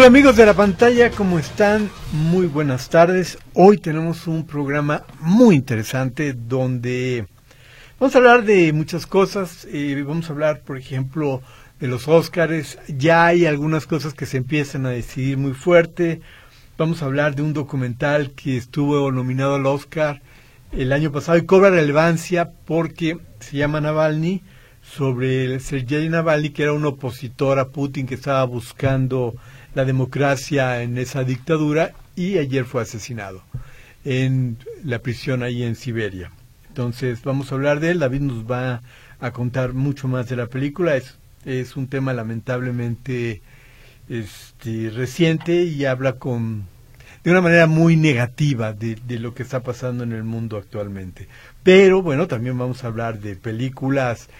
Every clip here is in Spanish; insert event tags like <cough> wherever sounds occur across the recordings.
Hola amigos de la pantalla, ¿cómo están? Muy buenas tardes. Hoy tenemos un programa muy interesante donde vamos a hablar de muchas cosas. Eh, vamos a hablar, por ejemplo, de los Óscares. Ya hay algunas cosas que se empiezan a decidir muy fuerte. Vamos a hablar de un documental que estuvo nominado al Oscar el año pasado y cobra relevancia porque se llama Navalny sobre Sergei Navalny, que era un opositor a Putin que estaba buscando la democracia en esa dictadura y ayer fue asesinado en la prisión ahí en Siberia. Entonces vamos a hablar de él, David nos va a contar mucho más de la película, es, es un tema lamentablemente este, reciente y habla con de una manera muy negativa de, de, lo que está pasando en el mundo actualmente. Pero bueno, también vamos a hablar de películas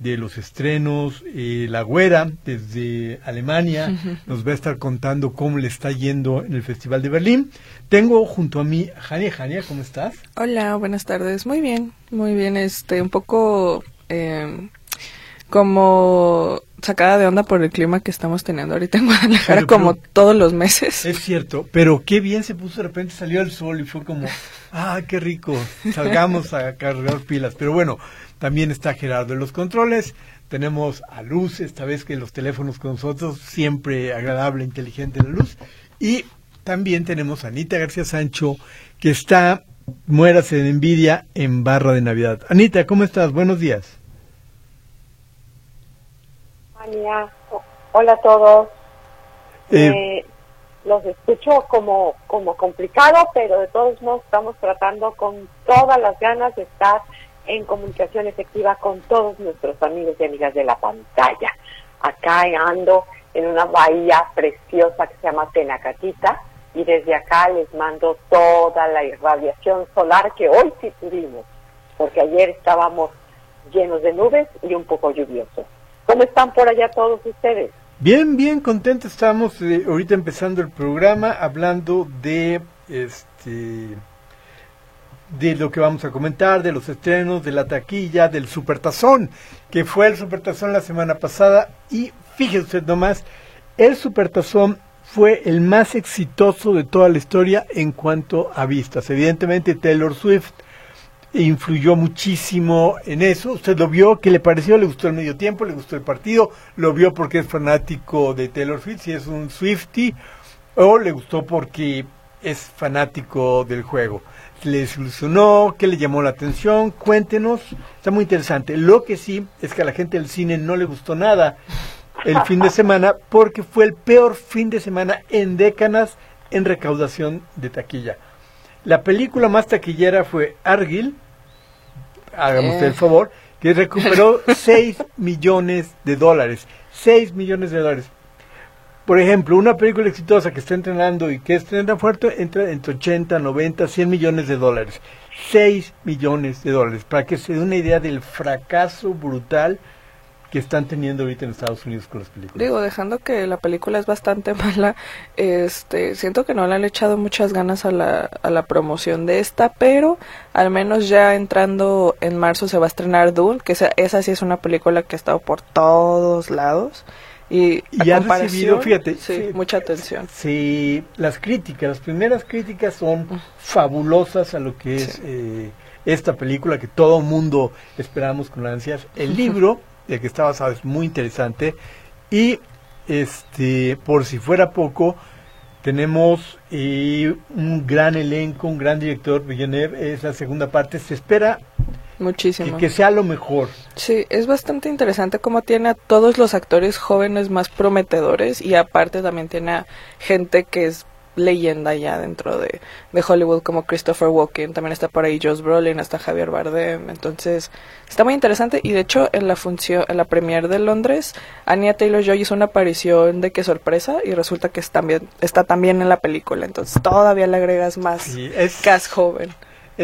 de los estrenos. Eh, la Güera, desde Alemania, nos va a estar contando cómo le está yendo en el Festival de Berlín. Tengo junto a mí Jania. Jania, ¿cómo estás? Hola, buenas tardes. Muy bien, muy bien. Este, un poco eh, como sacada de onda por el clima que estamos teniendo ahorita en Guadalajara, como todos los meses. Es cierto, pero qué bien se puso, de repente salió el sol y fue como, ah, qué rico, salgamos a cargar pilas. Pero bueno, también está Gerardo en los controles. Tenemos a Luz, esta vez que los teléfonos con nosotros, siempre agradable, inteligente la luz. Y también tenemos a Anita García Sancho, que está, muérase de envidia, en barra de Navidad. Anita, ¿cómo estás? Buenos días. Hola a todos. Eh, eh, los escucho como, como complicado, pero de todos modos estamos tratando con todas las ganas de estar en comunicación efectiva con todos nuestros amigos y amigas de la pantalla. Acá ando en una bahía preciosa que se llama Tenacatita y desde acá les mando toda la irradiación solar que hoy sí tuvimos, porque ayer estábamos llenos de nubes y un poco lluviosos. ¿Cómo están por allá todos ustedes? Bien, bien contentos estamos eh, ahorita empezando el programa hablando de este de lo que vamos a comentar, de los estrenos, de la taquilla, del Supertazón, que fue el Supertazón la semana pasada. Y fíjese usted nomás, el Supertazón fue el más exitoso de toda la historia en cuanto a vistas. Evidentemente Taylor Swift influyó muchísimo en eso. Usted lo vio, ¿qué le pareció? ¿Le gustó el medio tiempo? ¿Le gustó el partido? ¿Lo vio porque es fanático de Taylor Swift, si es un Swifty? ¿O le gustó porque es fanático del juego? Le desilusionó, qué le llamó la atención, cuéntenos, está muy interesante. Lo que sí es que a la gente del cine no le gustó nada el fin de semana porque fue el peor fin de semana en décadas en recaudación de taquilla. La película más taquillera fue Argyle, hagamos usted el favor, que recuperó <laughs> 6 millones de dólares. 6 millones de dólares. Por ejemplo, una película exitosa que está entrenando y que estrena fuerte entra entre 80, 90, 100 millones de dólares. 6 millones de dólares, para que se dé una idea del fracaso brutal que están teniendo ahorita en Estados Unidos con las películas. Digo, dejando que la película es bastante <laughs> mala, este, siento que no le han echado muchas ganas a la, a la promoción de esta, pero al menos ya entrando en marzo se va a estrenar Dune, que esa, esa sí es una película que ha estado por todos lados. Y, ha recibido, fíjate, sí, mucha atención. Sí, las críticas, las primeras críticas son fabulosas a lo que es eh, esta película que todo mundo esperamos con ansias. El libro, del que está basado, es muy interesante. Y este, por si fuera poco, tenemos eh, un gran elenco, un gran director, Villeneuve, es la segunda parte. Se espera Muchísimo. Que, sea lo mejor. Sí, es bastante interesante cómo tiene a todos los actores jóvenes más prometedores y aparte también tiene a gente que es leyenda ya dentro de, de Hollywood como Christopher Walken, también está por ahí Josh Brolin, está Javier Bardem, entonces está muy interesante y de hecho en la función, en la premiere de Londres, Anya Taylor-Joy hizo una aparición de qué sorpresa y resulta que está también, está también en la película, entonces todavía le agregas más Sí, es, cast joven.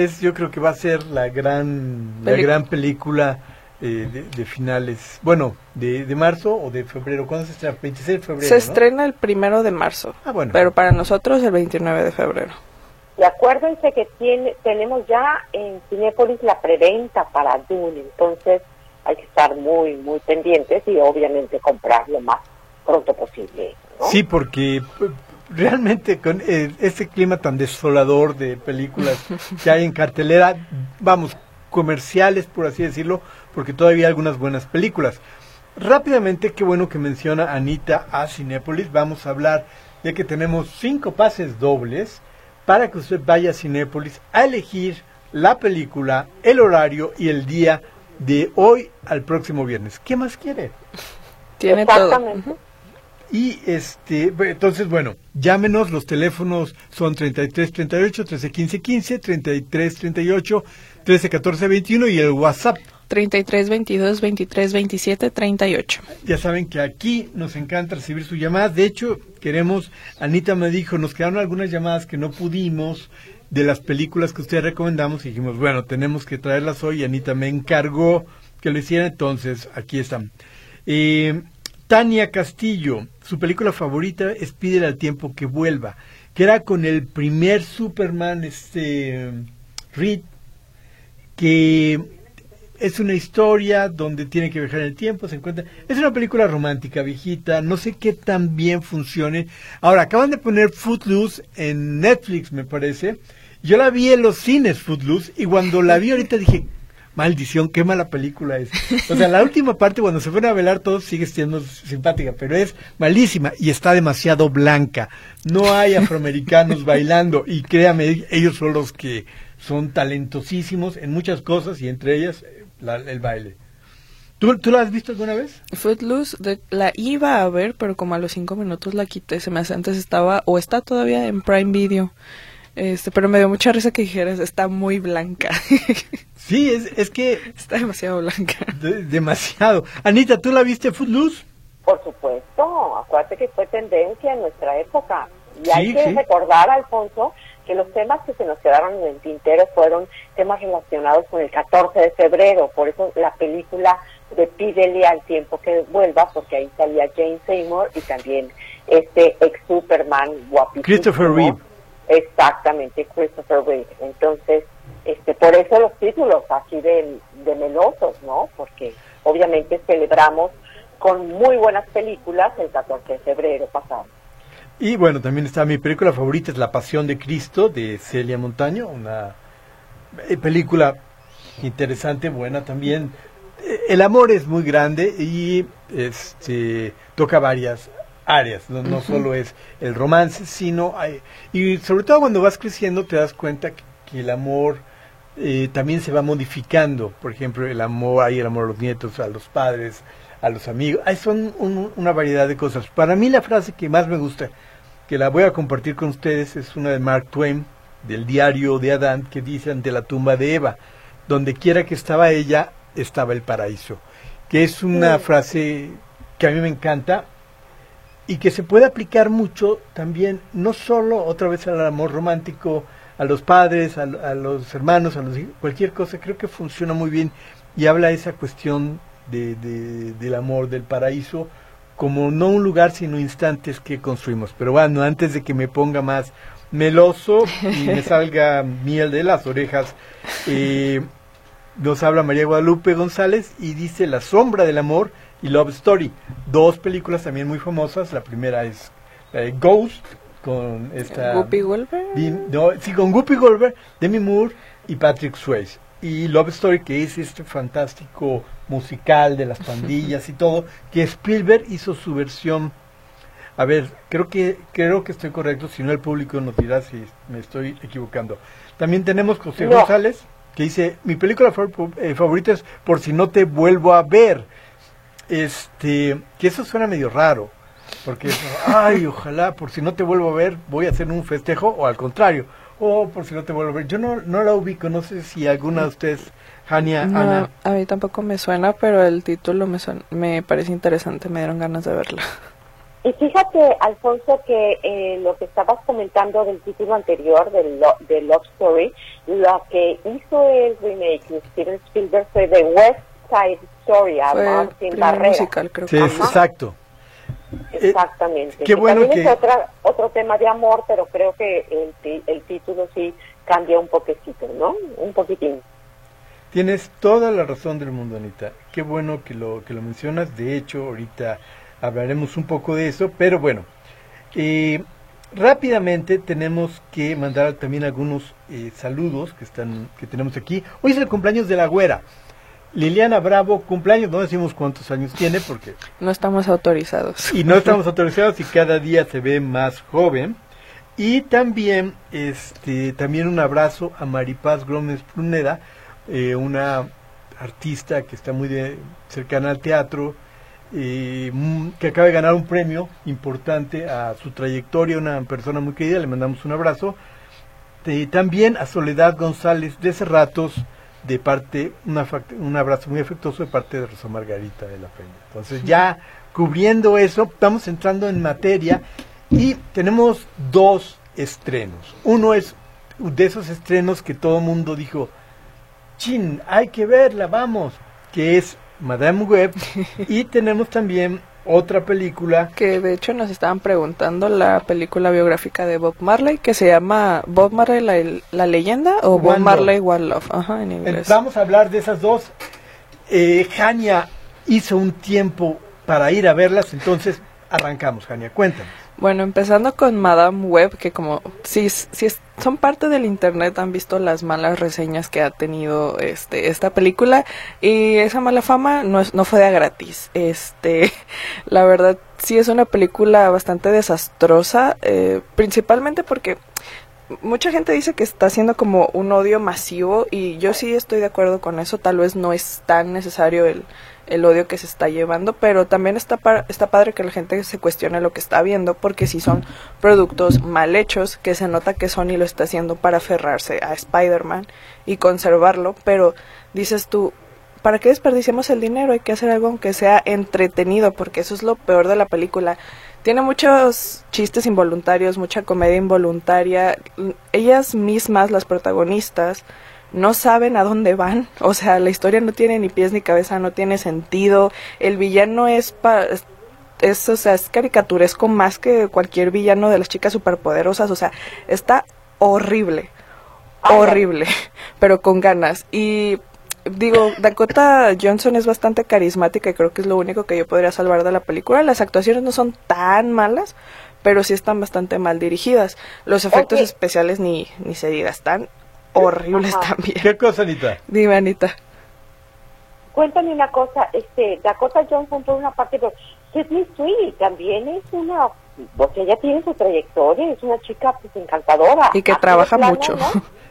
Es, yo creo que va a ser la gran, la gran película eh, de, de finales, bueno, de, de marzo o de febrero. ¿Cuándo se estrena? 26 de febrero. Se ¿no? estrena el primero de marzo, Ah, bueno. pero para nosotros el 29 de febrero. Y acuérdense que tiene, tenemos ya en Cinépolis la preventa para Dune, entonces hay que estar muy, muy pendientes y obviamente comprar lo más pronto posible. ¿no? Sí, porque realmente con eh, este clima tan desolador de películas que hay en cartelera, vamos, comerciales por así decirlo, porque todavía hay algunas buenas películas. Rápidamente, qué bueno que menciona Anita a Cinépolis, vamos a hablar de que tenemos cinco pases dobles para que usted vaya a Cinépolis a elegir la película, el horario y el día de hoy al próximo viernes. ¿Qué más quiere? Tiene todo. Exactamente. Ujú. Y este, entonces, bueno, llámenos, los teléfonos son 33 38 13 15 15, 33 38 13 14 21 y el WhatsApp. 33 22 23 27 38. Ya saben que aquí nos encanta recibir sus llamadas. De hecho, queremos, Anita me dijo, nos quedaron algunas llamadas que no pudimos de las películas que ustedes recomendamos y dijimos, bueno, tenemos que traerlas hoy. Anita me encargó que lo hiciera, entonces aquí están. Eh, Tania Castillo, su película favorita es Pídele al tiempo que vuelva, que era con el primer Superman, este, Reed, que es una historia donde tiene que viajar en el tiempo, se encuentra... Es una película romántica, viejita, no sé qué tan bien funcione. Ahora, acaban de poner Footloose en Netflix, me parece. Yo la vi en los cines Footloose y cuando la vi ahorita dije, maldición, qué mala película es. O sea, la <laughs> última parte cuando se fueron a velar todos sigue siendo simpática, pero es malísima y está demasiado blanca. No hay afroamericanos <laughs> bailando y créame, ellos son los que son talentosísimos en muchas cosas y entre ellas eh, la- el baile. ¿Tú, ¿Tú la has visto alguna vez? Footloose de- la iba a ver, pero como a los cinco minutos la quité. Se me hace antes estaba, o está todavía en Prime Video. Este, pero me dio mucha risa que dijeras, está muy blanca. <laughs> Sí, es, es que está demasiado blanca. de- demasiado. Anita, ¿tú la viste Footloose? Por supuesto, acuérdate que fue tendencia en nuestra época. Y hay que sí. recordar, Alfonso, que los temas que se nos quedaron en el tintero fueron temas relacionados con el 14 de febrero. Por eso la película de Pídele al tiempo que vuelva, porque ahí salía Jane Seymour y también este ex Superman guapísimo. Christopher Reeve. Exactamente, Christopher Reeve. Entonces, este, por eso los títulos así de, de melosos, ¿no? Porque obviamente celebramos con muy buenas películas el 14 de febrero pasado. Y bueno, también está mi película favorita, es La Pasión de Cristo, de Celia Montaño, una eh, película interesante, buena también. Eh, El amor es muy grande y este toca varias áreas, no, no solo es el romance, sino hay, y sobre todo cuando vas creciendo te das cuenta que, que el amor eh, también se va modificando. Por ejemplo, el amor, hay el amor a los nietos, a los padres, a los amigos. Hay son un- una variedad de cosas. Para mí la frase que más me gusta, que la voy a compartir con ustedes, es una de Mark Twain, del diario de Adán, que dice ante la tumba de Eva, donde quiera que estaba ella, estaba el paraíso. Que es una Sí. frase que a mí me encanta y que se puede aplicar mucho también, no solo otra vez al amor romántico, a los padres, a, a los hermanos, a los hijos, cualquier cosa, creo que funciona muy bien y habla esa cuestión de, de- del amor, del paraíso, como no un lugar, sino instantes que construimos. Pero bueno, antes de que me ponga más meloso y me <laughs> salga miel de las orejas, eh, nos habla María Guadalupe González y dice La sombra del amor y Love Story. Dos películas también muy famosas. La primera es eh, Ghost con esta... Whoopi Goldberg. No, sí, con Whoopi Goldberg, Demi Moore y Patrick Swayze. Y Love Story, que es este fantástico musical de las <laughs> pandillas y todo, que Spielberg hizo su versión. A ver, creo que creo que estoy correcto, si no el público nos dirá si me estoy equivocando. También tenemos José No. González, que dice, mi película eh, favorita es Por si no te vuelvo a ver. Este, que eso suena medio raro. Porque, ay, ojalá, por si no te vuelvo a ver, voy a hacer un festejo, o al contrario, o por si no te vuelvo a ver. Yo no, no la ubico, no sé si alguna de ustedes, Jania, Ana. A mí tampoco me suena, pero el título me, me parece interesante, me dieron ganas de verla. Y fíjate, Alfonso, que eh, lo que estabas comentando del título anterior, del de Love Story, lo que hizo el remake de Steven Spielberg fue The West Side Story, a Martin Barrera. musical, creo sí, exacto. Exactamente. qué bueno también es otra, otro tema de amor, pero creo que el, el título sí cambia un poquitito, ¿no? Un poquitín. Tienes toda la razón del mundo, Anita. Qué bueno que lo, que lo mencionas. De hecho, ahorita hablaremos un poco de eso, pero bueno, eh, rápidamente tenemos que mandar también algunos eh, saludos que están que tenemos aquí. Hoy es el cumpleaños de la güera. Liliana Bravo, cumpleaños, no decimos cuántos años tiene porque... No estamos autorizados. Y no estamos autorizados y cada día se ve más joven. Y también, este, también un abrazo a Maripaz Gómez Pruneda, eh, una artista que está muy cercana al teatro, Mm, que acaba de ganar un premio importante a su trayectoria, una persona muy querida, le mandamos un abrazo. Y también a Soledad González de Cerratos, de parte, un abrazo muy afectuoso de parte de Rosa Margarita de la Peña. Entonces ya cubriendo eso, estamos entrando en materia y tenemos dos estrenos. Uno es de esos estrenos que todo el mundo dijo, chin, hay que verla, vamos, que es Madame Web. <laughs> y tenemos también otra película. Que de hecho nos estaban preguntando la película biográfica de Bob Marley, que se llama Bob Marley la, leyenda o Bob Marley One Love, Ajá, en inglés. Vamos a hablar de esas dos. Eh, Jania hizo un tiempo para ir a verlas, entonces arrancamos, Jania, cuéntanos. Bueno, empezando con Madame Web, que como si, si son parte del internet han visto las malas reseñas que ha tenido este esta película y esa mala fama no es, no fue de gratis. Este, <laughs> la verdad sí es una película bastante desastrosa, eh, principalmente porque mucha gente dice que está haciendo como un odio masivo y yo sí estoy de acuerdo con eso, tal vez no es tan necesario el el odio que se está llevando, pero también está, está padre que la gente se cuestione lo que está viendo, porque si son productos mal hechos, que se nota que Sony lo está haciendo para aferrarse a Spider-Man y conservarlo, pero dices tú, ¿para qué desperdiciamos el dinero? Hay que hacer algo aunque sea entretenido, porque eso es lo peor de la película. Tiene muchos chistes involuntarios, mucha comedia involuntaria. Ellas mismas, las protagonistas, no saben a dónde van, o sea, la historia no tiene ni pies ni cabeza, no tiene sentido, el villano es es, o sea, es caricaturesco más que cualquier villano de las chicas superpoderosas, o sea, está horrible, horrible, <laughs> pero con ganas. Y digo, Dakota Johnson es bastante carismática y creo que es lo único que yo podría salvar de la película. Las actuaciones no son tan malas, pero sí están bastante mal dirigidas. Los efectos especiales ni, ni se diga, están horribles también. ¿Qué cosa, Anita? Dime, Anita. Cuéntame una cosa, este, Dakota Johnson por una parte, pero Sidney Sweeney también es una, porque ella tiene su trayectoria, es una chica pues encantadora. Y que trabaja mucho. <laughs>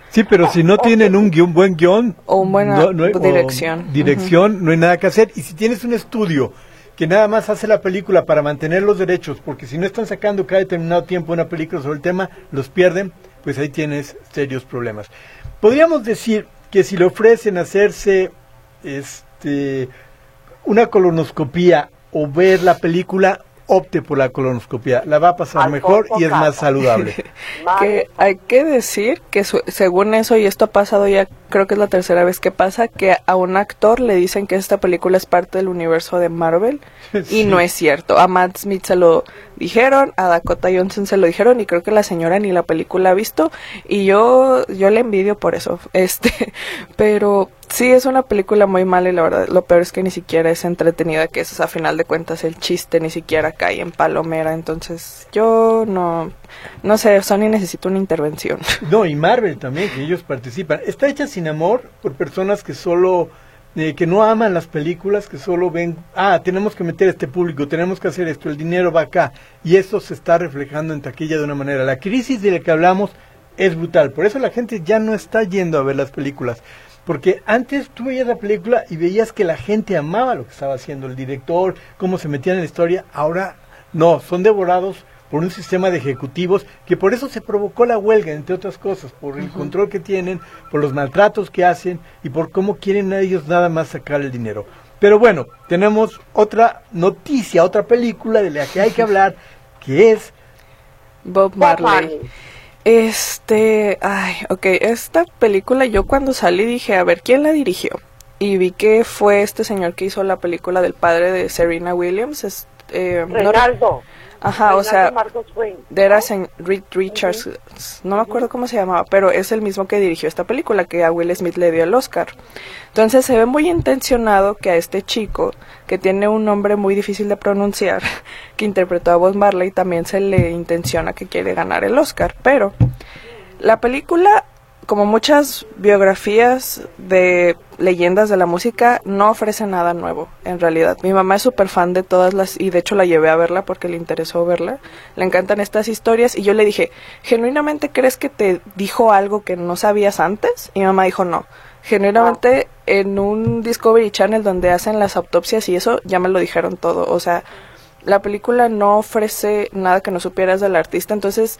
Sí, pero si no tienen un guion, buen guion o buena dirección, dirección, no hay nada que hacer. Y si tienes un estudio que nada más hace la película para mantener los derechos, porque si no están sacando cada determinado tiempo una película sobre el tema, los pierden, pues ahí tienes serios problemas. Podríamos decir que si le ofrecen hacerse este una colonoscopía o ver la película, opte por la colonoscopia. La va a pasar mejor y es más saludable. <laughs> que hay que decir que según eso, y esto ha pasado ya, creo que es la tercera vez que pasa, que a un actor le dicen que esta película es parte del universo de Marvel <laughs> y no es cierto. A Matt Smith se lo dijeron, a Dakota Johnson se lo dijeron y creo que la señora ni la película ha visto y yo yo le envidio por eso. <laughs> Este, pero Sí, es una película muy mala y la verdad lo peor es que ni siquiera es entretenida, que es a final de cuentas el chiste ni siquiera cae en palomera, entonces yo no, no sé, Sony necesita una intervención. No, y Marvel también, que ellos participan. Está hecha sin amor por personas que solo, eh, que no aman las películas, que solo ven, ah, tenemos que meter este público, tenemos que hacer esto, el dinero va acá, y eso se está reflejando en taquilla de una manera. La crisis de la que hablamos es brutal, por eso la gente ya no está yendo a ver las películas porque antes tú veías la película y veías que la gente amaba lo que estaba haciendo el director, cómo se metían en la historia. Ahora No, son devorados por un sistema de ejecutivos que por eso se provocó la huelga, entre otras cosas, por el control que tienen, por los maltratos que hacen y por cómo quieren a ellos nada más sacar el dinero. Pero bueno, tenemos otra noticia, otra película de la que hay que <laughs> hablar, que es Bob Marley. Este, ay, ok, esta película yo cuando salí dije, a ver, ¿quién la dirigió? Y vi que fue este señor que hizo la película del padre de Serena Williams. Es, eh, Reinaldo. Ajá, o sea, era Reed Richards, no me acuerdo cómo se llamaba, pero es el mismo que dirigió esta película que a Will Smith le dio el Oscar. Entonces se ve muy intencionado que a este chico, que tiene un nombre muy difícil de pronunciar, <laughs> que interpretó a Bob Marley, también se le intenciona que quiere ganar el Oscar. Pero la película como muchas biografías de leyendas de la música, no ofrece nada nuevo, en realidad. Mi mamá es súper fan de todas las, y de hecho la llevé a verla porque le interesó verla. Le encantan estas historias y yo le dije, ¿genuinamente crees que te dijo algo que no sabías antes? Y mi mamá dijo, no. Genuinamente en un Discovery Channel donde hacen las autopsias y eso, ya me lo dijeron todo. O sea, la película no ofrece nada que no supieras del artista, entonces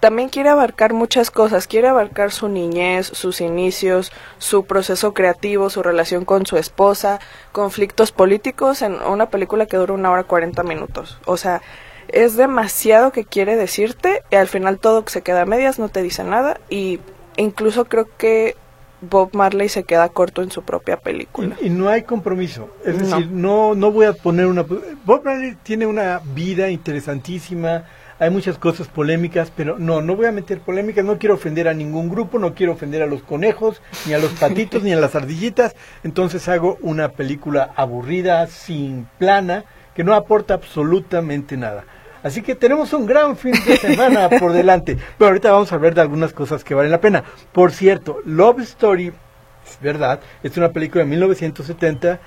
también quiere abarcar muchas cosas, quiere abarcar su niñez, sus inicios, su proceso creativo, su relación con su esposa, conflictos políticos en una película que dura una hora cuarenta minutos. O sea, es demasiado que quiere decirte y al final todo se queda a medias, no te dice nada y incluso creo que Bob Marley se queda corto en su propia película. Y, no hay compromiso. Es decir, no, no voy a poner una... Bob Marley tiene una vida interesantísima, hay muchas cosas polémicas, pero no, no voy a meter polémicas, no quiero ofender a ningún grupo, no quiero ofender a los conejos, ni a los patitos, <laughs> ni a las ardillitas, entonces hago una película aburrida, sin plana, que no aporta absolutamente nada. Así que tenemos un gran fin de <laughs> semana por delante. Pero ahorita vamos a hablar de algunas cosas que valen la pena. Por cierto, Love Story, es verdad, es una película de 1970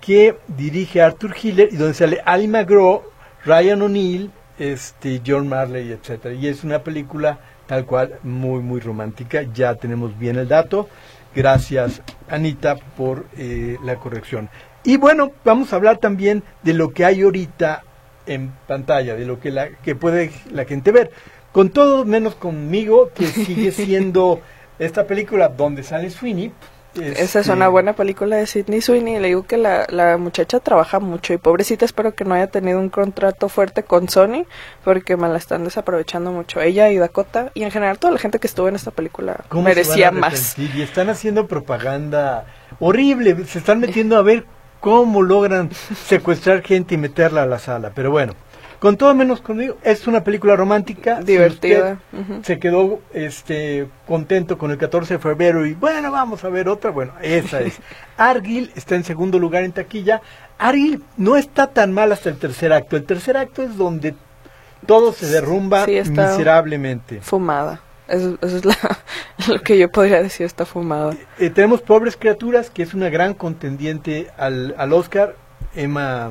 que dirige Arthur Hiller y donde sale Ali McGraw, Ryan O'Neill, este John Marley, etcétera. Y es una película tal cual muy muy romántica. Ya tenemos bien el dato. Gracias Anita por eh, la corrección. Y bueno, vamos a hablar también de lo que hay ahorita en pantalla, de lo que la que puede la gente ver. Con todo menos conmigo, que sigue <laughs> siendo esta película donde sale Sweeney, esa es una buena película de Sidney Sweeney. Le digo que la, la muchacha trabaja mucho y pobrecita espero que no haya tenido un contrato fuerte con Sony porque me la están desaprovechando mucho. Ella y Dakota y en general toda la gente que estuvo en esta película merecía más. Y están haciendo propaganda horrible. Se están metiendo a ver cómo logran secuestrar gente y meterla a la sala. Pero bueno. Con todo menos conmigo, es una película romántica. Divertida. Se quedó este contento con el 14 de febrero y bueno, vamos a ver otra. Bueno, esa es. <laughs> Argyle está en segundo lugar en taquilla. Argyle no está tan mal hasta el tercer acto. El tercer acto es donde todo se derrumba miserablemente. Fumada. Eso, es <laughs> lo que yo podría decir, está fumada. Eh, tenemos Pobres Criaturas, que es una gran contendiente al, al Oscar. Emma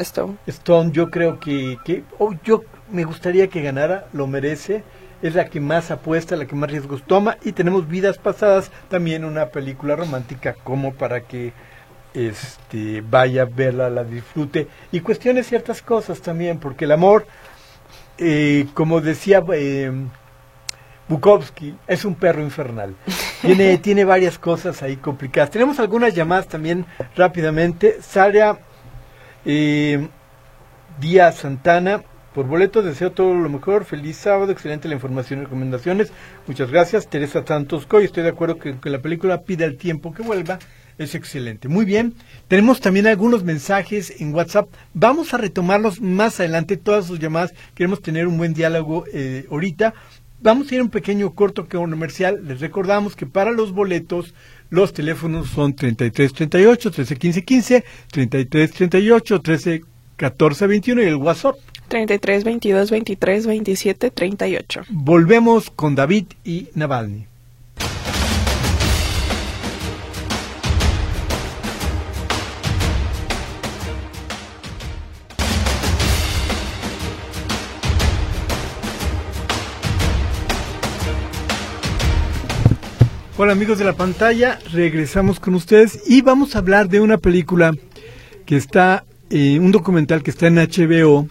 Stone. Stone, yo creo que, que oh, yo me gustaría que ganara, lo merece. Es la que más apuesta, la que más riesgos toma. Y tenemos Vidas Pasadas, también una película romántica como para que este vaya a verla, la disfrute. Y cuestione ciertas cosas también, porque el amor, eh, como decía eh, Bukowski, es un perro infernal. <laughs> Tiene, tiene varias cosas ahí complicadas. Tenemos algunas llamadas también rápidamente. Sara eh, Díaz Santana, por boleto deseo todo lo mejor, feliz sábado, excelente la información y recomendaciones, muchas gracias. Teresa Santos Coy, estoy de acuerdo que, que la película pida el tiempo que vuelva, es excelente. Muy bien, tenemos también algunos mensajes en WhatsApp, vamos a retomarlos más adelante, todas sus llamadas, queremos tener un buen diálogo eh, ahorita. Vamos a ir a un pequeño corto comercial, les recordamos que para los boletos los teléfonos son 3338 131515, 3338 131421 y el WhatsApp 33 22 23 27 38. Volvemos con David y Navalny. Hola amigos de la pantalla, regresamos con ustedes y vamos a hablar de una película que está, eh, un documental que está en HBO,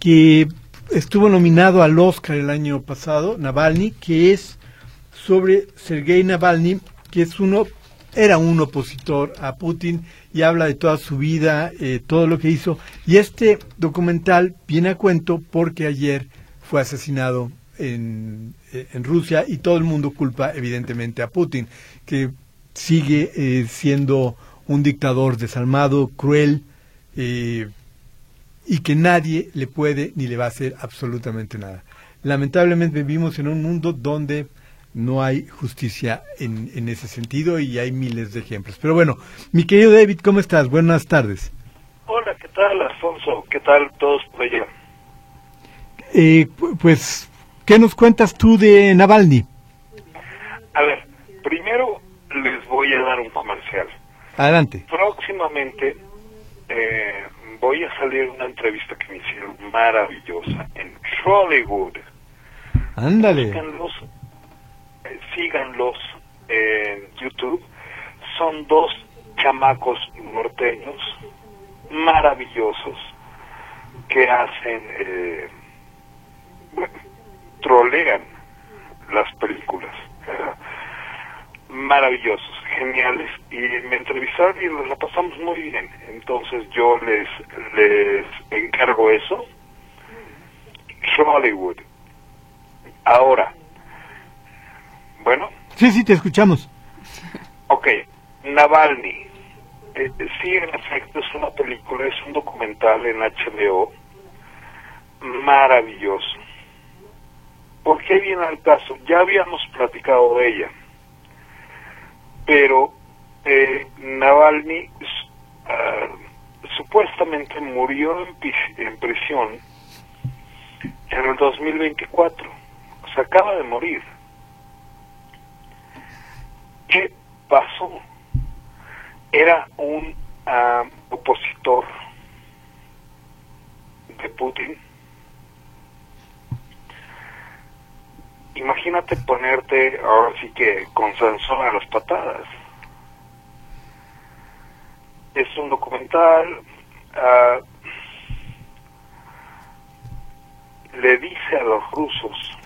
que estuvo nominado al Oscar el año pasado, Navalny, que es sobre Sergei Navalny, que es uno, era un opositor a Putin y habla de toda su vida, eh, todo lo que hizo. Y este documental viene a cuento porque ayer fue asesinado en, eh, en Rusia y todo el mundo culpa evidentemente a Putin, que sigue eh, siendo un dictador desalmado, cruel, y que nadie le puede ni le va a hacer absolutamente nada. Lamentablemente vivimos en un mundo donde no hay justicia en, en, ese sentido y hay miles de ejemplos. Pero bueno, mi querido David, ¿cómo estás? Buenas tardes. Hola, ¿qué tal, Alfonso? ¿Qué tal todos por allá? Eh, pues, ¿qué nos cuentas tú de Navalny? A ver, primero les voy a dar un comercial. Adelante. Próximamente eh, voy a salir una entrevista que me hicieron maravillosa en Hollywood. Ándale. Síganlos, eh, síganlos en YouTube. Son dos chamacos norteños maravillosos que hacen, eh, trolean las películas maravillosos, geniales, y me entrevistaron y nos la pasamos muy bien. Entonces yo les, les encargo eso. Hollywood. Ahora, bueno. Sí, sí, te escuchamos. Ok, Navalny. Eh, sí, en efecto, es una película, es un documental en HBO maravilloso. ¿Por qué viene al caso? Ya habíamos platicado de ella pero eh, Navalny ah, supuestamente murió en, prisión en el 2024, o acaba de morir. ¿Qué pasó? Era un ah, opositor de Putin imagínate ponerte ahora sí que con Sansón a las patadas. Es un documental, uh, le dice a los rusos,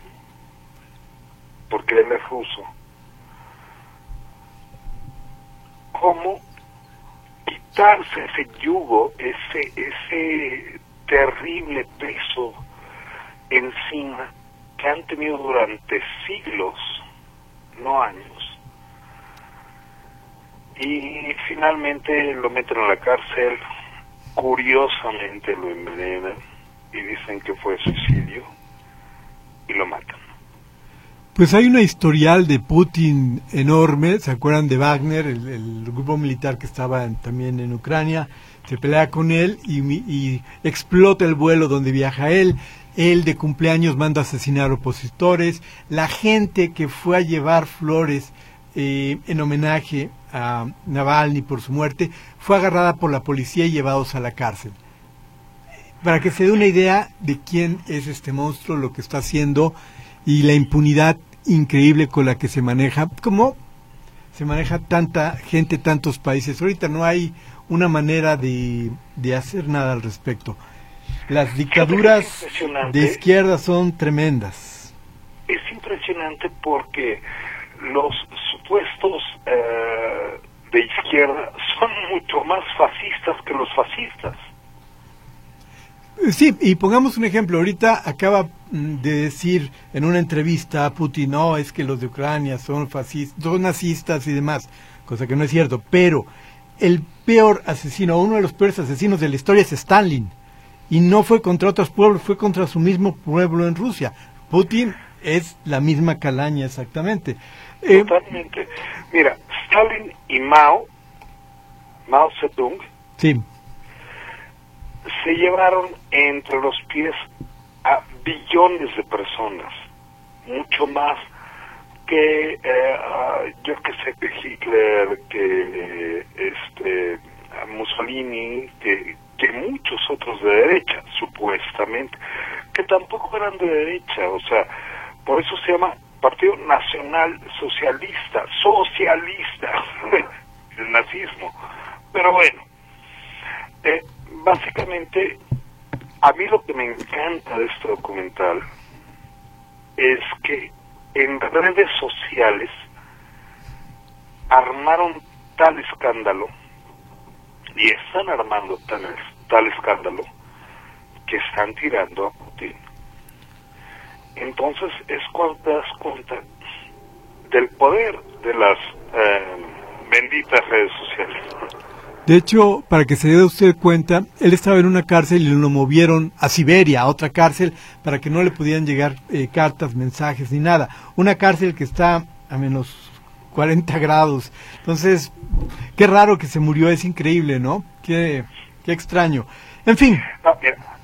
porque él es ruso, cómo quitarse ese yugo, ese, ese terrible peso encima que han tenido durante siglos, no años. Y finalmente lo meten a la cárcel, curiosamente lo envenenan y dicen que fue suicidio y lo matan. Pues hay una historial de Putin enorme, ¿se acuerdan de Wagner, el, grupo militar que estaba también en Ucrania? Se pelea con él y, y, explota el vuelo donde viaja él, él de cumpleaños manda a asesinar opositores, la gente que fue a llevar flores eh, en homenaje a Navalny por su muerte fue agarrada por la policía y llevados a la cárcel. Para que se dé una idea de quién es este monstruo, lo que está haciendo y la impunidad increíble con la que se maneja, como se maneja tanta gente, tantos países. Ahorita no hay una manera de, de hacer nada al respecto. Las dictaduras de izquierda son tremendas. Es impresionante porque los supuestos eh, de izquierda son mucho más fascistas que los fascistas. Sí, y pongamos un ejemplo. Ahorita acaba mm, de decir en una entrevista a Putin, no, es que los de Ucrania son fascistas, son nazistas y demás, cosa que no es cierto. Pero el peor asesino, uno de los peores asesinos de la historia es Stalin y no fue contra otros pueblos, fue contra su mismo pueblo en Rusia. Putin es la misma calaña exactamente. Eh, Totalmente. Mira, Stalin y Mao, Mao Zedong, sí. se llevaron entre los pies a billones de personas, mucho más que eh, yo que sé que Hitler, que eh, este Mussolini, que que muchos otros de derecha, supuestamente, que tampoco eran de derecha, o sea, por eso se llama Partido Nacional Socialista, socialista, <laughs> el nazismo. Pero bueno, eh, básicamente A mí lo que me encanta de este documental es que en redes sociales armaron tal escándalo y están armando tal, tal escándalo que están tirando a Putin. Entonces es cuando te das cuenta del poder de las eh, benditas redes sociales. De hecho, para que se dé usted cuenta, él estaba en una cárcel y lo movieron a Siberia, a otra cárcel, para que no le pudieran llegar eh, cartas, mensajes ni nada. Una cárcel que está a menos 40 grados. Entonces, qué raro que se murió, es increíble, ¿no? Qué, qué extraño. En fin.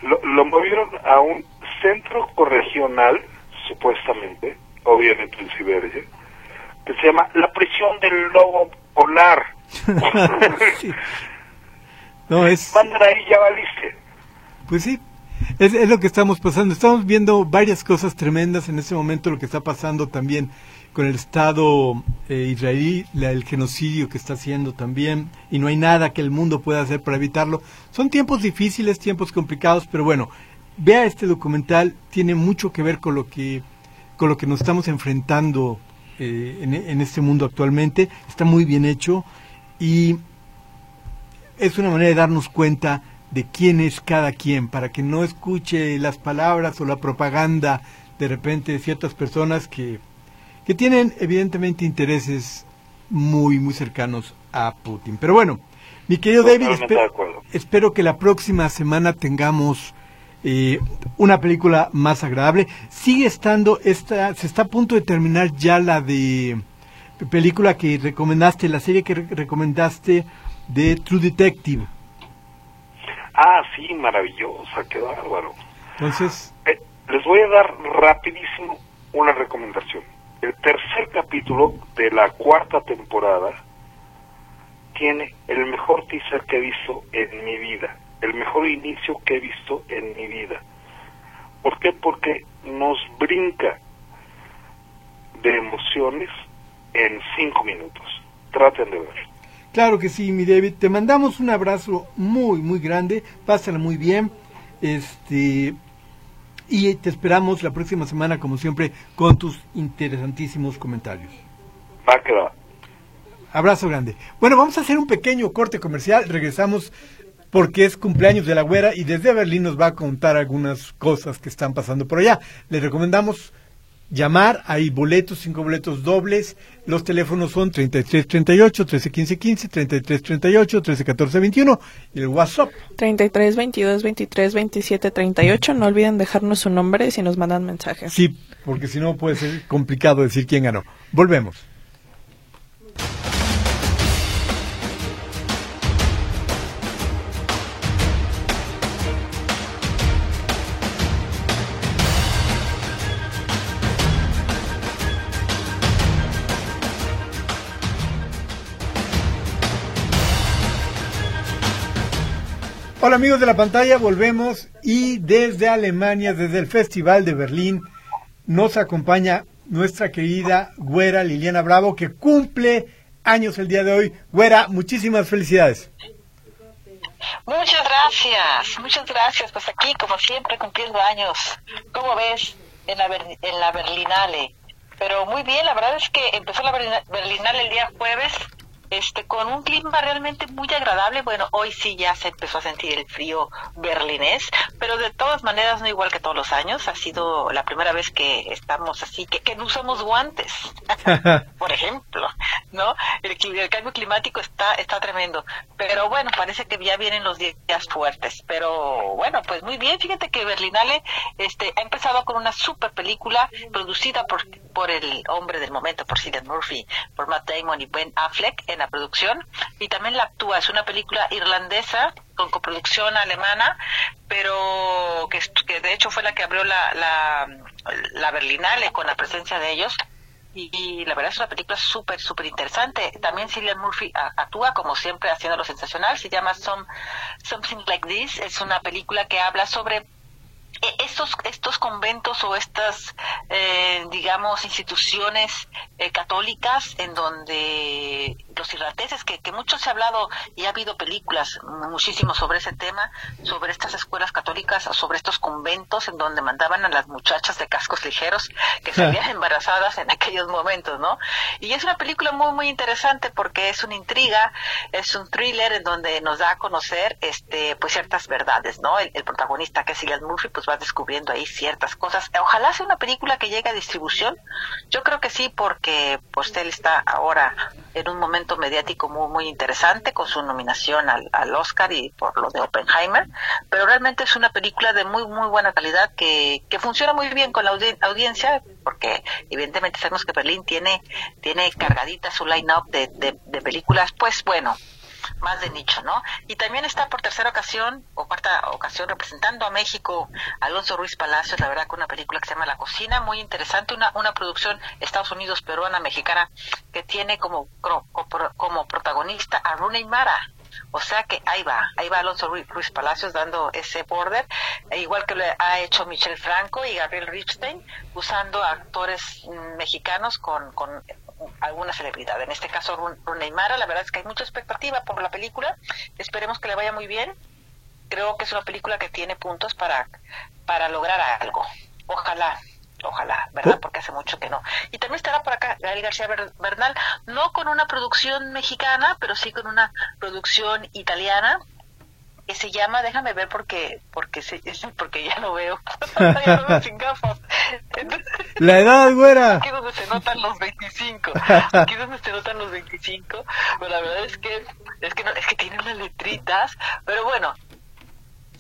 lo, lo movieron a un centro corregional, supuestamente, obviamente en Siberia, que se llama La prisión del lobo polar. <laughs> No, es... ahí, ya valiste. Pues sí, es, es, lo que estamos pasando. Estamos viendo varias cosas tremendas en este momento, lo que está pasando también con el Estado eh, israelí, la, el genocidio que está haciendo también, y no hay nada que el mundo pueda hacer para evitarlo. Son tiempos difíciles, tiempos complicados, pero bueno, vea este documental, tiene mucho que ver con lo que, con lo que nos estamos enfrentando eh, en, este mundo actualmente. Está muy bien hecho y es una manera de darnos cuenta de quién es cada quien, para que no escuche las palabras o la propaganda de repente de ciertas personas que, que tienen evidentemente intereses muy, muy cercanos a Putin. Pero bueno, mi querido David, espero que la próxima semana tengamos eh, una película más agradable. Sigue estando, esta, se está a punto de terminar ya la de película que recomendaste, la serie que recomendaste de True Detective. Ah, sí, maravillosa, qué bárbaro. Entonces... Eh, les voy a dar rapidísimo una recomendación. El tercer capítulo de la cuarta temporada tiene el mejor teaser que he visto en mi vida el mejor inicio que he visto en mi vida. ¿Por qué? Porque nos brinca de emociones en cinco minutos. Traten de ver. Claro que sí, mi David. Te mandamos un abrazo muy, muy grande. Pásala muy bien. Este. Y te esperamos la próxima semana, como siempre, con tus interesantísimos comentarios. Va que va. Abrazo grande. Bueno, vamos a hacer un pequeño corte comercial. Regresamos porque es cumpleaños de la güera y desde Berlín nos va a contar algunas cosas que están pasando por allá. Les recomendamos llamar, hay boletos, cinco boletos dobles, los teléfonos son 3338 131515, 3338 131421 y el WhatsApp 3322 23 27 38, no olviden dejarnos su nombre si nos mandan mensajes. Sí, porque si no puede ser complicado decir quién ganó. Volvemos. Hola amigos de la pantalla, volvemos y desde Alemania, desde el Festival de Berlín, nos acompaña nuestra querida Güera Liliana Bravo, que cumple años el día de hoy. Güera, muchísimas felicidades. Muchas gracias, muchas gracias. Pues aquí, como siempre, cumpliendo años. ¿Cómo ves en la, en la Berlinale? Pero muy bien, la verdad es que empezó la Berlinale el día jueves este con un clima realmente muy agradable. Bueno, hoy sí ya se empezó a sentir el frío berlinés, pero de todas maneras no igual que todos los años. Ha sido la primera vez que estamos así, que, que no usamos guantes, <laughs> por ejemplo, ¿no? El, el, cambio climático está está tremendo, pero bueno, parece que ya vienen los días fuertes. Pero bueno, pues muy bien. Fíjate que Berlinale este ha empezado con una super película producida por por el hombre del momento, por Cillian Murphy, por Matt Damon y Ben Affleck en la producción y también la actúa. Es una película irlandesa con coproducción alemana, pero que, que de hecho fue la que abrió la, la, la Berlinale con la presencia de ellos. Y, la verdad es una película súper, súper interesante. También Cillian Murphy actúa, como siempre, haciendo lo sensacional. Se llama Some, Something Like This. Es una película que habla sobre estos, estos conventos o estas, eh, digamos, instituciones eh, católicas en donde los irlandeses, que, que mucho se ha hablado y ha habido películas muchísimo sobre ese tema, sobre estas escuelas católicas, sobre estos conventos en donde mandaban a las muchachas de cascos ligeros que <laughs> salían embarazadas en aquellos momentos, ¿no? Y es una película muy, muy interesante porque es una intriga, es un thriller en donde nos da a conocer, este, pues ciertas verdades, ¿no? El, protagonista que es Cillian Murphy, pues va descubriendo ahí ciertas cosas. Ojalá sea una película que llegue a distribución. Yo creo que sí, porque pues él está ahora en un momento mediático muy, muy interesante con su nominación al, al Oscar y por lo de Oppenheimer, pero realmente es una película de muy, muy buena calidad que, que funciona muy bien con la audiencia, porque evidentemente sabemos que Berlín tiene, tiene cargadita su line-up de, de, de películas, pues bueno, más de nicho, ¿no? Y también está por tercera ocasión o cuarta ocasión representando a México Alonso Ruiz Palacios, la verdad, con una película que se llama La Cocina, muy interesante, una, una producción Estados Unidos, peruana, mexicana, que tiene como, como protagonista a Rooney Mara, o sea que ahí va, ahí va Alonso Ruiz Palacios dando ese border, e igual que lo ha hecho Michelle Franco y Gabriel Ripstein, usando actores mexicanos con, con alguna celebridad. En este caso, Mara, la verdad es que hay mucha expectativa por la película. Esperemos que le vaya muy bien. Creo que es una película que tiene puntos para, para lograr algo. Ojalá, ojalá, ¿verdad? Porque hace mucho que no. Y también estará por acá Gael García Bernal, no con una producción mexicana, pero sí con una producción italiana que se llama, déjame ver porque porque se, <laughs> porque ya no veo, <laughs> ya no veo sin gafas. la edad, güera. Aquí es donde se notan los 25. <laughs> Aquí es donde se notan los 25. Pero la verdad es que es que no, es que tiene unas letritas, pero bueno.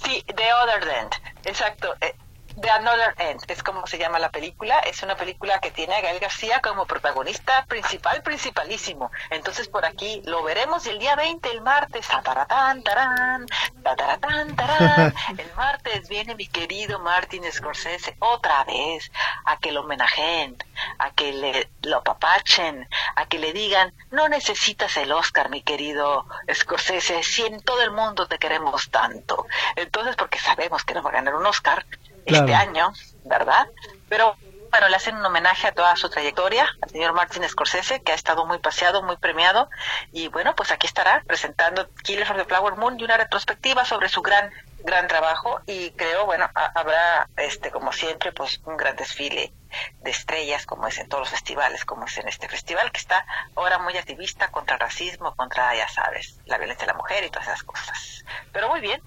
Sí, The Other End. Exacto. Eh, The Another End, es como se llama la película. Es una película que tiene a Gael García como protagonista principal, principalísimo. Entonces por aquí lo veremos el día 20, el martes. Tataratán, tarán, tataratán, tarán. <laughs> El martes viene mi querido Martin Scorsese otra vez a que lo homenajeen, a que le, lo papachen, a que le digan, no necesitas el Oscar, mi querido Scorsese, si en todo el mundo te queremos tanto. Entonces, porque sabemos que no va a ganar un Oscar, este año, ¿verdad? Pero bueno, le hacen un homenaje a toda su trayectoria, al señor Martin Scorsese, que ha estado muy paseado, muy premiado, y bueno, pues aquí estará presentando Killers of the Flower Moon y una retrospectiva sobre su gran, gran trabajo, y creo, bueno, habrá, este, como siempre, pues un gran desfile de estrellas, como es en todos los festivales, como es en este festival, que está ahora muy activista contra el racismo, contra, ya sabes, la violencia de la mujer y todas esas cosas. Pero muy bien,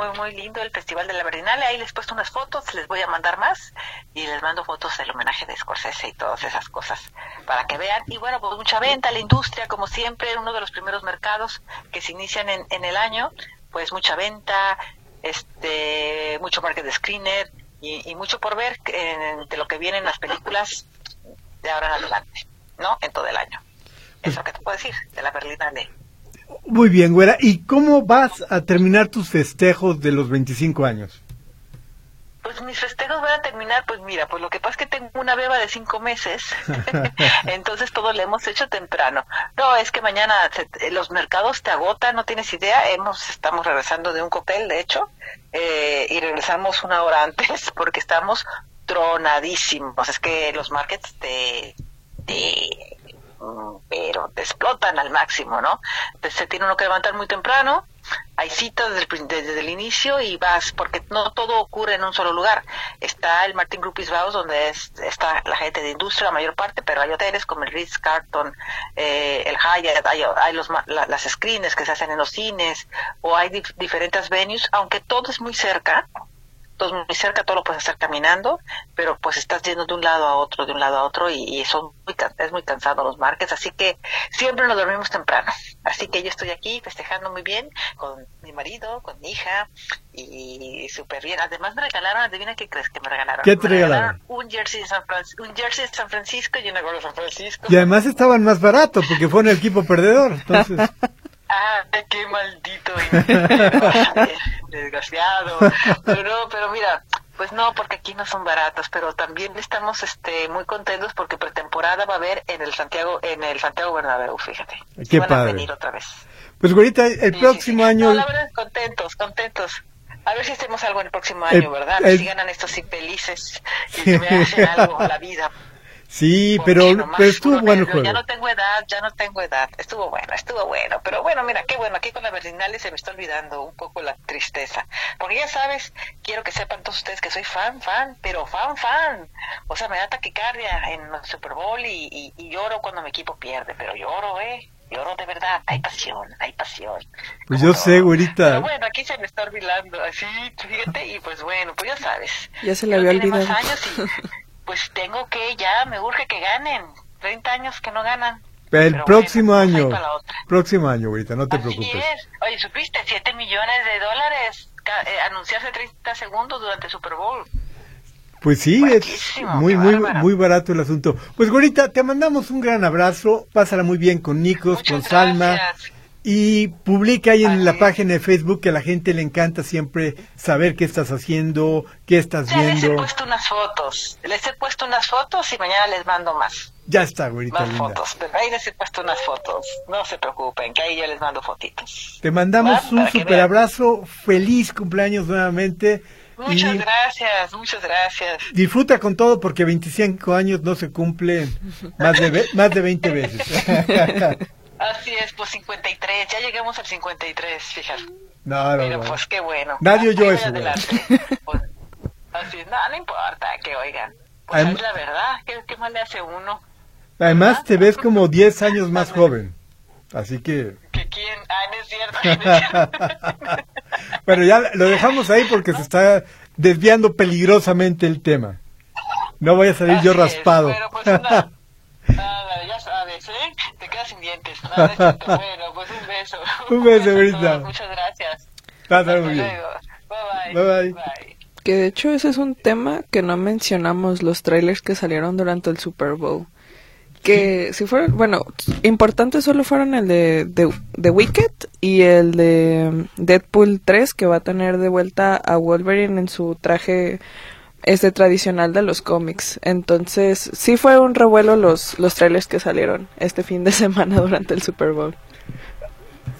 muy muy lindo el Festival de la Berlinale. Ahí les he puesto unas fotos, les voy a mandar más y les mando fotos del homenaje de Scorsese y todas esas cosas para que vean. Y bueno, pues mucha venta, la industria, como siempre, uno de los primeros mercados que se inician en, en el año, pues mucha venta, este, mucho market de screener y, mucho por ver de lo que vienen las películas de ahora en adelante, ¿no? En todo el año. Eso que te puedo decir de la Berlinale. Muy bien, güera. ¿Y cómo vas a terminar tus festejos de los 25 años? Pues mis festejos van a terminar, pues mira, pues lo que pasa es que tengo una beba de cinco meses, <laughs> <laughs> entonces todo lo hemos hecho temprano. No, es que mañana los mercados te agotan, no tienes idea. Hemos estamos regresando de un cóctel, de hecho, eh, y regresamos una hora antes <laughs> porque estamos tronadísimos. Es que los markets te, te pero te explotan al máximo, ¿no? Se tiene uno que levantar muy temprano, hay citas desde el, inicio y vas, porque no todo ocurre en un solo lugar. Está el Martin Group Baus, donde está la gente de industria, la mayor parte, pero hay hoteles como el Ritz Carton, eh, el Hyatt, hay, los, las screens que se hacen en los cines, o hay diferentes venues, aunque todo es muy cerca, muy cerca, todo lo puedes hacer caminando, pero pues estás yendo de un lado a otro, de un lado a otro y, son muy, es muy cansado los marques, así que siempre nos dormimos temprano. Así que yo estoy aquí festejando muy bien con mi marido, con mi hija y súper bien. Además me regalaron, adivina qué crees que me regalaron. ¿Qué te regalaron? Un jersey, de San Francisco, un jersey de San Francisco y una gorra de San Francisco. Y además estaban más baratos porque fue un equipo perdedor, entonces... <laughs> Ah, qué maldito <laughs> desgraciado. Pero no, pero mira, pues no, porque aquí no son baratos, pero también estamos este muy contentos porque pretemporada va a haber en el Santiago en el Santiago Bernabéu, fíjate. Qué van a venir otra vez. Pues ahorita el próximo año no, la verdad, contentos, contentos. A ver si hacemos algo en el próximo año, ¿verdad? Si ganan estos infelices y me hacen algo la vida. Sí, pero, estuvo bueno el juego. Ya no tengo edad, ya no tengo edad. Estuvo bueno, estuvo bueno. Pero bueno, mira, qué bueno. Aquí con la Berlinale se me está olvidando un poco la tristeza. Porque ya sabes, quiero que sepan todos ustedes que soy fan, fan, pero fan, fan. O sea, me da taquicardia en el Super Bowl y, y, lloro cuando mi equipo pierde. Pero lloro, ¿eh? Lloro de verdad. Hay pasión, hay pasión. Pues yo sé, güerita. Pero bueno, aquí se me está olvidando. Así, fíjate. Y pues bueno, pues ya sabes. Ya se le había olvidado. Más años y <laughs> pues tengo que, ya me urge que ganen. 30 años que no ganan. El próximo pues año. Próximo año, ahorita, no te preocupes. Oye, ¿supiste? 7 millones de dólares eh, anunciarse 30 segundos durante Super Bowl. Pues sí, es muy, muy, muy barato el asunto. Pues, Gorita, te mandamos un gran abrazo. Pásala muy bien con Nicos, con Salma. Y publica ahí en la página de Facebook que a la gente le encanta siempre saber qué estás haciendo, qué estás viendo. Les he puesto unas fotos, les he puesto unas fotos y mañana les mando más. Ya está, güerita Más fotos, ahí les he puesto unas fotos, no se preocupen, que ahí yo les mando fotitos. Te mandamos un super abrazo, feliz cumpleaños nuevamente. Muchas gracias, muchas gracias. Disfruta con todo porque 25 años no se cumplen más de, más de 20 veces. <laughs> Así es, pues 53, ya llegamos al 53, fíjate. No, no, Mira, pues qué bueno. Nadie oyó eso. Pues, así, no, no importa que oigan. Pues es la verdad, ¿qué, ¿qué, más le hace uno? Además te ves como 10 años <laughs> más joven, así que... ¿Que quién? Ah, no es cierto. No es cierto. <laughs> bueno, ya lo dejamos ahí porque se está desviando peligrosamente el tema. No voy a salir yo raspado. Es, pero pues una... <laughs> Nada, ya sabes, ¿eh? Sin dientes. <laughs> Bueno, pues un beso. Un beso, ahorita. Muchas gracias. Hasta bien. Bye bye. Bye bye. Que de hecho ese es un tema que no mencionamos los trailers que salieron durante el Super Bowl. Que si fueron, bueno, importantes solo fueron el de, de, de, Wicked y el de Deadpool 3 que va a tener de vuelta a Wolverine en su traje este tradicional de los cómics. Entonces, sí fue un revuelo los, los trailers que salieron este fin de <laughs> semana durante el Super Bowl.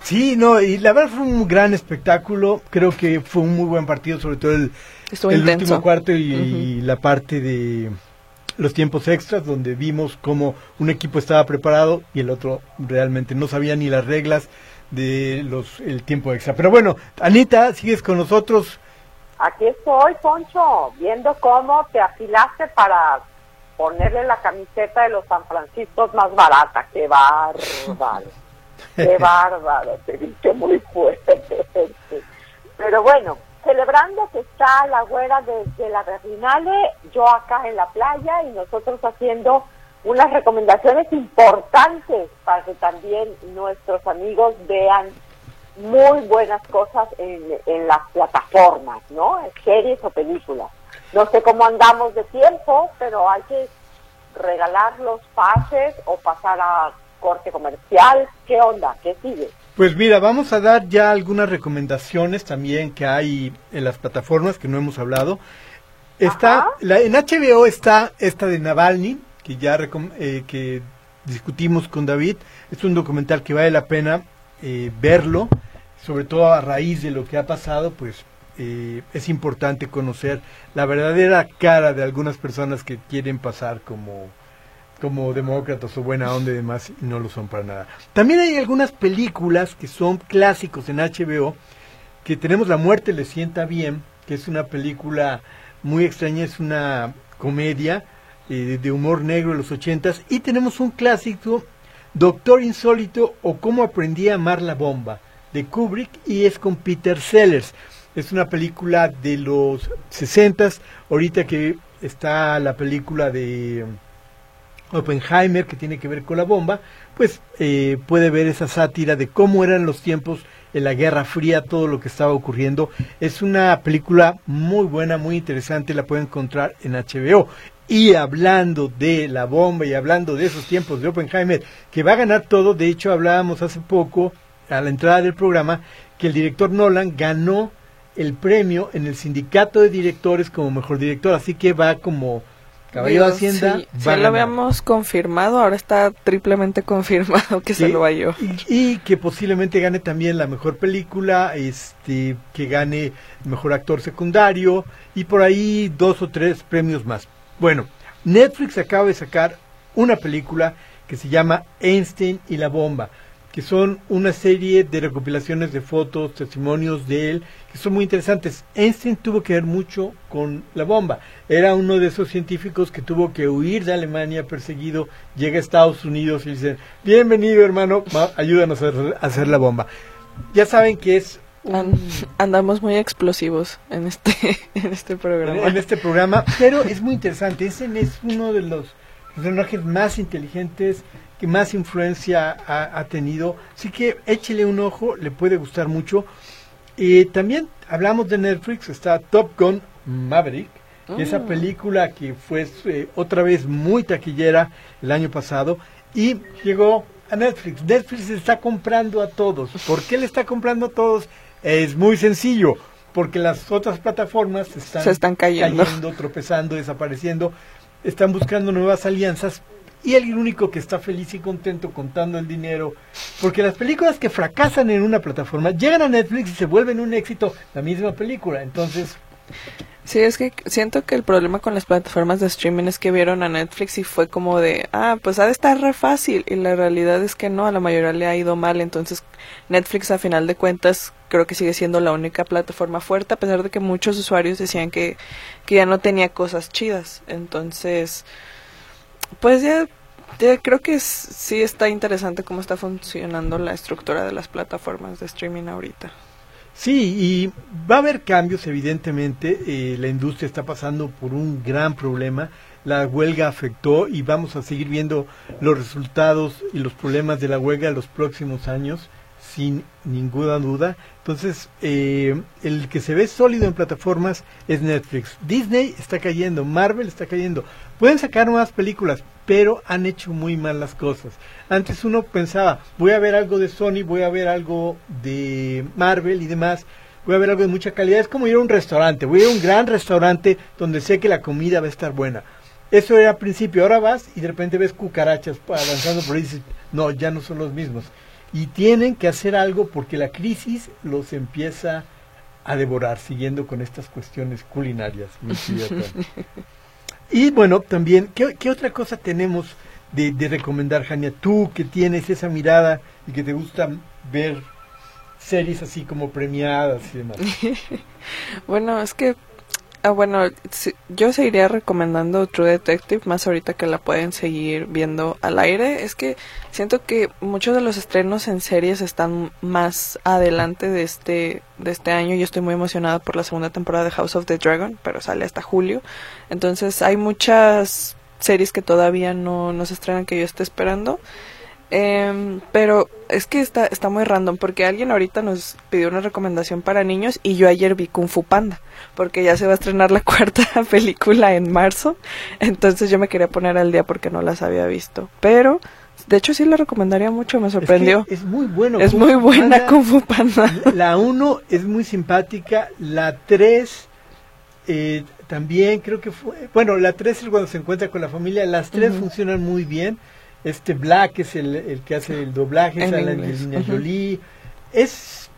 Sí, no, y la verdad fue un gran espectáculo. Creo que fue un muy buen partido, sobre todo el, el último cuarto y, la parte de los tiempos extras, donde vimos cómo un equipo estaba preparado y el otro realmente no sabía ni las reglas de los el tiempo extra. Pero bueno, Anita, sigues con nosotros. Aquí estoy, Poncho, viendo cómo te afilaste para ponerle la camiseta de los San Francisco más barata. ¡Qué bárbaro! ¡Qué <laughs> bárbaro! Te viste muy fuerte. Pero bueno, celebrando que está la güera desde la Berlinale, yo acá en la playa y nosotros haciendo unas recomendaciones importantes para que también nuestros amigos vean muy buenas cosas en, en las plataformas, ¿no? Series o películas. No sé cómo andamos de tiempo, pero hay que regalar los pases o pasar a corte comercial. ¿Qué onda? ¿Qué sigue? Pues mira, vamos a dar ya algunas recomendaciones también que hay en las plataformas que no hemos hablado. Está la, en HBO está esta de Navalny que ya eh, que discutimos con David. Es un documental que vale la pena eh, verlo, sobre todo a raíz de lo que ha pasado, pues eh, es importante conocer la verdadera cara de algunas personas que quieren pasar como, como demócratas o buena onda y demás, y no lo son para nada. También hay algunas películas que son clásicos en HBO, que tenemos La muerte le sienta bien, que es una película muy extraña, es una comedia eh, de humor negro de los ochentas, y tenemos un clásico Doctor Insólito o Cómo aprendí a amar la bomba de Kubrick y es con Peter Sellers. Es una película de los 60 ahorita que está la película de Oppenheimer que tiene que ver con la bomba, pues eh, puede ver esa sátira de cómo eran los tiempos en la Guerra Fría, todo lo que estaba ocurriendo. Es una película muy buena, muy interesante, la pueden encontrar en HBO. Y hablando de la bomba y hablando de esos tiempos de Oppenheimer, que va a ganar todo, de hecho hablábamos hace poco, a la entrada del programa, que el director Nolan ganó el premio en el sindicato de directores como mejor director, así que va como Caballero de Hacienda. Sí, ya lo habíamos confirmado, ahora está triplemente <laughs> confirmado que se lo va a y, y, que posiblemente gane también la mejor película, este, que gane mejor actor secundario y por ahí dos o tres premios más. Bueno, Netflix acaba de sacar una película que se llama Einstein y la bomba que son una serie de recopilaciones de fotos, testimonios de él, que son muy interesantes. Einstein tuvo que ver mucho con la bomba. Era uno de esos científicos que tuvo que huir de Alemania perseguido, llega a Estados Unidos y dice, bienvenido hermano, ayúdanos a hacer la bomba. Ya saben que es... andamos muy explosivos en este, <laughs> en este programa. En este programa, pero es muy interesante. Einstein es uno de los personajes más inteligentes que más influencia ha, tenido. Así que échele un ojo, le puede gustar mucho. Y también hablamos de Netflix, está Top Gun Maverick, esa mm. película que fue eh, otra vez muy taquillera el año pasado y llegó a Netflix. Netflix está comprando a todos. ¿Por qué le está comprando a todos? Es muy sencillo, porque las otras plataformas están, Se están cayendo. cayendo, tropezando, desapareciendo, están buscando nuevas alianzas y el único que está feliz y contento contando el dinero, porque las películas que fracasan en una plataforma llegan a Netflix y se vuelven un éxito la misma película, entonces... Sí, es que siento que el problema con las plataformas de streaming es que vieron a Netflix y fue como de, ah, pues ha de estar re fácil. Y la realidad es que no, a la mayoría le ha ido mal. Entonces, Netflix a final de cuentas creo que sigue siendo la única plataforma fuerte, a pesar de que muchos usuarios decían que, que ya no tenía cosas chidas. Entonces, pues ya, creo que sí está interesante cómo está funcionando la estructura de las plataformas de streaming ahorita. Sí, y va a haber cambios, evidentemente. Eh, la industria está pasando por un gran problema. La huelga afectó y vamos a seguir viendo los resultados y los problemas de la huelga en los próximos años, sin ninguna duda. Entonces, eh, el que se ve sólido en plataformas es Netflix. Disney está cayendo, Marvel está cayendo. Pueden sacar nuevas películas, pero han hecho muy mal las cosas. Antes uno pensaba, voy a ver algo de Sony, voy a ver algo de Marvel y demás, voy a ver algo de mucha calidad. Es como ir a un restaurante, voy a ir a un gran restaurante donde sé que la comida va a estar buena. Eso era al principio, ahora vas y de repente ves cucarachas avanzando por ahí y dices, no, ya no son los mismos. Y tienen que hacer algo porque la crisis los empieza a devorar, siguiendo con estas cuestiones culinarias. <laughs> Y bueno, también, ¿qué, otra cosa tenemos de, de, recomendar, Jania? Tú que tienes esa mirada y que te gusta ver series así como premiadas y demás. <laughs> bueno, es que Ah, bueno, yo seguiría recomendando True Detective, más ahorita que la pueden seguir viendo al aire. Es que siento que muchos de los estrenos en series están más adelante de este, de este año. Yo estoy muy emocionada por la segunda temporada de House of the Dragon, pero sale hasta julio. Entonces hay muchas series que todavía no, no se estrenan que yo esté esperando. Eh, pero es que está, está muy random porque alguien ahorita nos pidió una recomendación para niños y yo ayer vi Kung Fu Panda porque ya se va a estrenar la <laughs> cuarta película en marzo. Entonces yo me quería poner al día porque no las había visto. Pero de hecho sí la recomendaría mucho, me sorprendió. Es, muy bueno. Es muy buena Kung Fu Panda. <laughs> La 1 es muy simpática, la 3 eh, también creo que fue, bueno, la 3 es cuando se encuentra con la familia, las tres funcionan muy bien este Black es el, el que hace el doblaje, es Angelina Jolie. Es,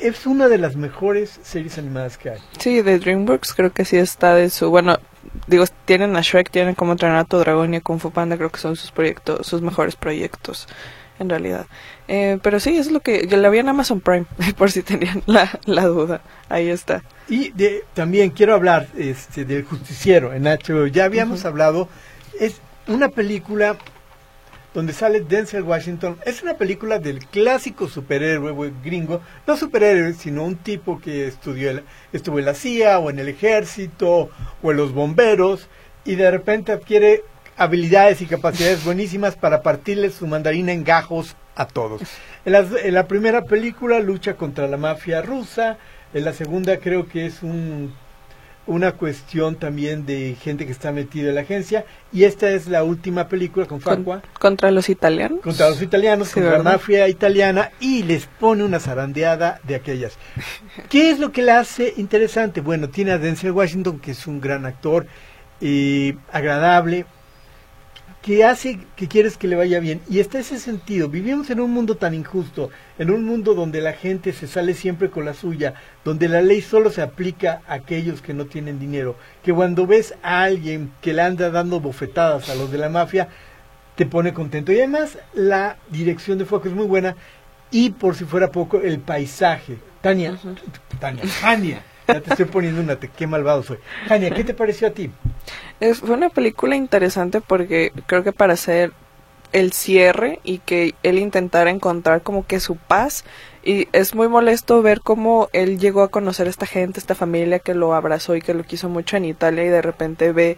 es una de las mejores series animadas que hay. Sí, de DreamWorks creo que sí está de su... Bueno, digo, tienen a Shrek, tienen como entrenar a tu dragón y a Kung Fu Panda, creo que son sus proyectos, sus mejores proyectos, en realidad. Eh, pero sí, es lo que yo la vi en Amazon Prime, <laughs> por si tenían la, la duda. Ahí está. Y de, también quiero hablar este, del Justiciero en HBO. Ya habíamos hablado, es una película donde sale Denzel Washington. Es una película del clásico superhéroe gringo, no superhéroe, sino un tipo que estudió estuvo en la CIA o en el ejército o en los bomberos y de repente adquiere habilidades y capacidades buenísimas para partirle su mandarina en gajos a todos. En en la primera película lucha contra la mafia rusa, en la segunda creo que es un una cuestión también de gente que está metida en la agencia y esta es la última película con Facua. contra los italianos. Contra los italianos contra la mafia italiana y les pone una zarandeada de aquellas. <laughs> ¿qué es lo que la hace interesante? bueno tiene a Denzel Washington que es un gran actor eh, agradable, que hace que quieres que le vaya bien. Y está ese sentido. Vivimos en un mundo tan injusto, en un mundo donde la gente se sale siempre con la suya, donde la ley solo se aplica a aquellos que no tienen dinero, que cuando ves a alguien que le anda dando bofetadas a los de la mafia, te pone contento. Y además la dirección de foco es muy buena y por si fuera poco el paisaje. Tania, Tania, Tania. Ya te estoy poniendo una, qué malvado soy. Tania, ¿qué te pareció a ti? Es, fue una película interesante porque creo que para hacer el cierre y que él intentara encontrar como que su paz y es muy molesto ver cómo él llegó a conocer a esta gente, esta familia que lo abrazó y que lo quiso mucho en Italia y de repente ve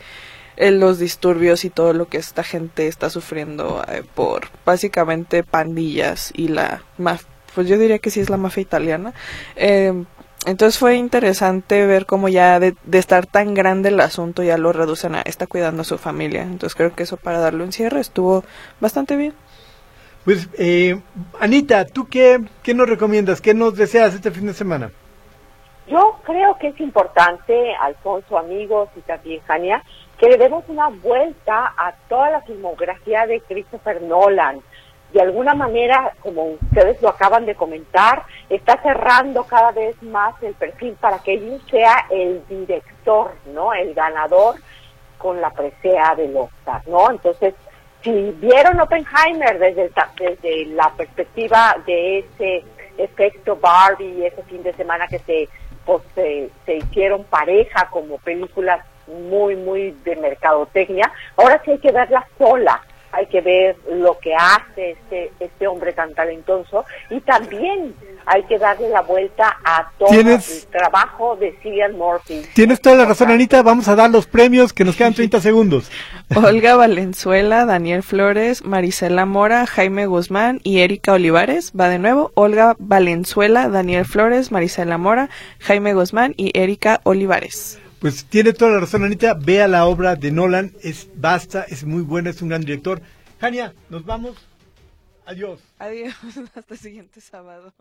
eh, los disturbios y todo lo que esta gente está sufriendo eh, por básicamente pandillas y la mafia, pues yo diría que sí es la mafia italiana. Eh, entonces fue interesante ver cómo ya de, estar tan grande el asunto ya lo reducen a está cuidando a su familia. Entonces creo que eso para darle un cierre estuvo bastante bien. Pues eh, Anita, ¿tú qué, qué nos recomiendas? ¿Qué nos deseas este fin de semana? Yo creo que es importante, Alfonso, amigos y también Jania, que le demos una vuelta a toda la filmografía de Christopher Nolan de alguna manera, como ustedes lo acaban de comentar, está cerrando cada vez más el perfil para que él sea el director, ¿no? El ganador con la presea del Oscar, ¿no? Entonces, si vieron Oppenheimer desde, desde la perspectiva de ese efecto Barbie, ese fin de semana que se, pues, se, se hicieron pareja como películas muy, muy de mercadotecnia, ahora sí hay que verla sola, hay que ver lo que hace este, este hombre tan talentoso y también hay que darle la vuelta a todo el trabajo de Cillian Murphy. Tienes toda la razón, Anita. Vamos a dar los premios que nos quedan 30 <laughs> segundos. Olga Valenzuela, Daniel Flores, Marisela Mora, Jaime Guzmán y Erika Olivares. Va de nuevo. Olga Valenzuela, Daniel Flores, Marisela Mora, Jaime Guzmán y Erika Olivares. Pues tiene toda la razón, Anita. Vea la obra de Nolan. Es basta, es muy buena, es un gran director. Jania, nos vamos. Adiós. Adiós. <laughs> Hasta el siguiente sábado.